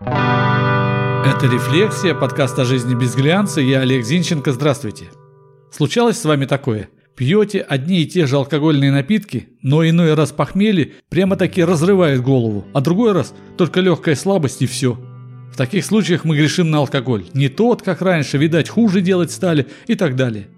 Это «Рефлексия», подкаст о жизни без глянца. Я Олег Зинченко. Здравствуйте. Случалось с вами такое? Пьете одни и те же алкогольные напитки, но иной раз похмелье прямо-таки разрывает голову, а другой раз только легкая слабость и все. В таких случаях мы грешим на алкоголь. Не тот, как раньше, видать, хуже делать стали и так далее.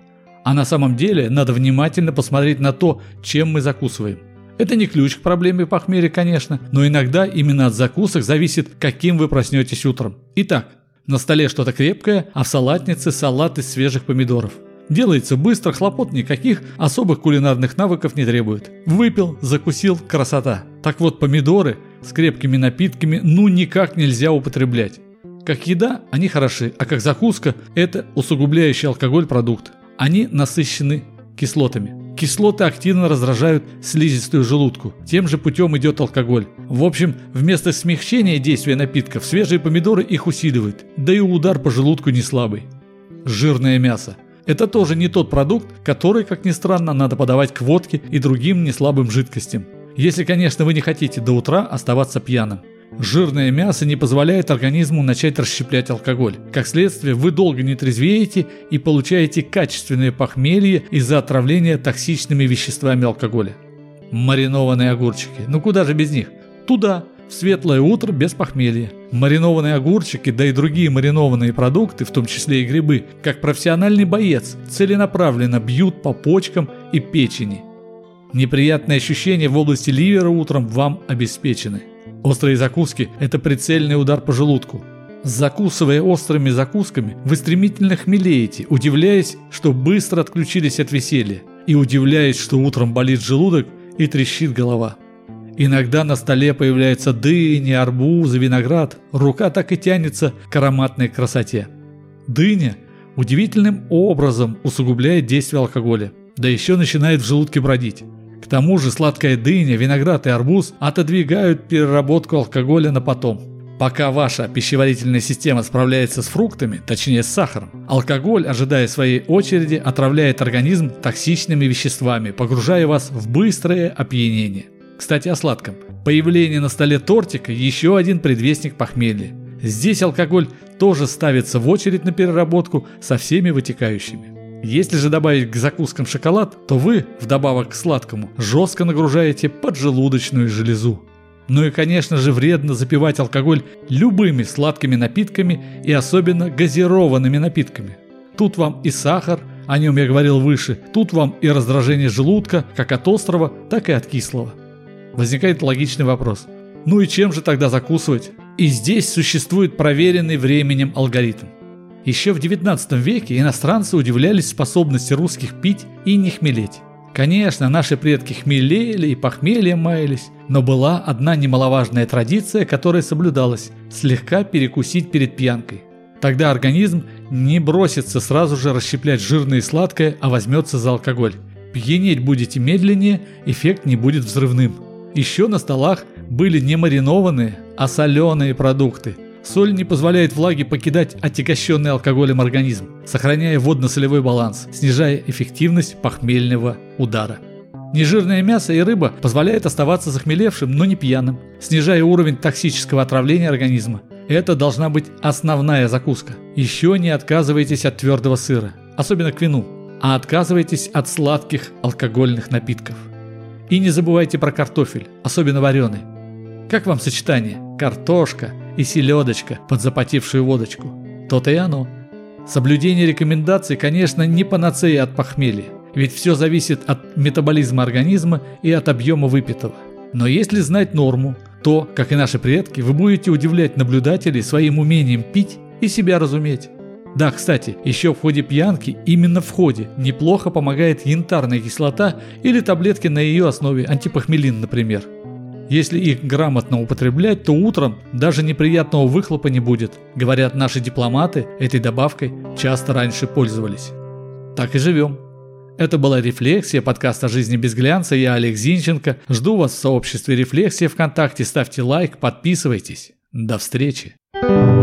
А на самом деле надо внимательно посмотреть на то, чем мы закусываем. Это не ключ к проблеме похмелья, конечно, но иногда именно от закусок зависит, каким вы проснетесь утром. Итак, на столе что-то крепкое, а в салатнице салат из свежих помидоров. Делается быстро, хлопот никаких, особых кулинарных навыков не требует. Выпил, закусил, красота. Так вот, помидоры с крепкими напитками ну никак нельзя употреблять. Как еда они хороши, а как закуска это усугубляющий алкоголь продукт. Они насыщены кислотами. Кислоты активно раздражают слизистую желудку. Тем же путем идет алкоголь. В общем, вместо смягчения действия напитков, свежие помидоры их усиливают. Да и удар по желудку не слабый. Жирное мясо. Это тоже не тот продукт, который, как ни странно, надо подавать к водке и другим неслабым жидкостям. Если, конечно, вы не хотите до утра оставаться пьяным. Жирное мясо не позволяет организму начать расщеплять алкоголь. Как следствие, вы долго не трезвеете и получаете качественное похмелье из-за отравления токсичными веществами алкоголя. Маринованные огурчики. Ну куда же без них? Туда, в светлое утро без похмелья. Маринованные огурчики, да и другие маринованные продукты, в том числе и грибы, как профессиональный боец, целенаправленно бьют по почкам и печени. Неприятные ощущения в области ливера утром вам обеспечены. Острые закуски – это прицельный удар по желудку. Закусывая острыми закусками, вы стремительно хмелеете, удивляясь, что быстро отключились от веселья, и удивляясь, что утром болит желудок и трещит голова. Иногда на столе появляются дыни, арбузы, виноград, рука так и тянется к ароматной красоте. Дыня удивительным образом усугубляет действие алкоголя, да еще начинает в желудке бродить. К тому же сладкая дыня, виноград и арбуз отодвигают переработку алкоголя на потом. Пока ваша пищеварительная система справляется с фруктами, точнее с сахаром, алкоголь, ожидая своей очереди, отравляет организм токсичными веществами, погружая вас в быстрое опьянение. Кстати, о сладком. Появление на столе тортика – еще один предвестник похмелья. Здесь алкоголь тоже ставится в очередь на переработку со всеми вытекающими. Если же добавить к закускам шоколад, то вы, вдобавок к сладкому, жестко нагружаете поджелудочную железу. Ну и конечно же вредно запивать алкоголь любыми сладкими напитками и особенно газированными напитками. Тут вам и сахар, о нем я говорил выше, тут вам и раздражение желудка, как от острого, так и от кислого. Возникает логичный вопрос. Ну и чем же тогда закусывать? И здесь существует проверенный временем алгоритм. Еще в 19 веке иностранцы удивлялись способности русских пить и не хмелеть. Конечно, наши предки хмелели и похмельем маялись, но была одна немаловажная традиция, которая соблюдалась – слегка перекусить перед пьянкой. Тогда организм не бросится сразу же расщеплять жирное и сладкое, а возьмется за алкоголь. Пьянеть будете медленнее, эффект не будет взрывным. Еще на столах были не маринованные, а соленые продукты – Соль не позволяет влаге покидать отягощенный алкоголем организм, сохраняя водно-солевой баланс, снижая эффективность похмельного удара. Нежирное мясо и рыба позволяют оставаться захмелевшим, но не пьяным, снижая уровень токсического отравления организма. Это должна быть основная закуска. Еще не отказывайтесь от твердого сыра, особенно к вину, а отказывайтесь от сладких алкогольных напитков. И не забывайте про картофель, особенно вареный. Как вам сочетание? Картошка – и селедочка под запотевшую водочку. То-то и оно. Соблюдение рекомендаций, конечно, не панацея от похмелья, ведь все зависит от метаболизма организма и от объема выпитого. Но если знать норму, то, как и наши предки, вы будете удивлять наблюдателей своим умением пить и себя разуметь. Да, кстати, еще в ходе пьянки, именно в ходе, неплохо помогает янтарная кислота или таблетки на ее основе, антипохмелин, например. Если их грамотно употреблять, то утром даже неприятного выхлопа не будет. Говорят, наши дипломаты этой добавкой часто раньше пользовались. Так и живем. Это была «Рефлексия», подкаст о жизни без глянца. Я Олег Зинченко. Жду вас в сообществе «Рефлексия» ВКонтакте. Ставьте лайк, подписывайтесь. До встречи. thank you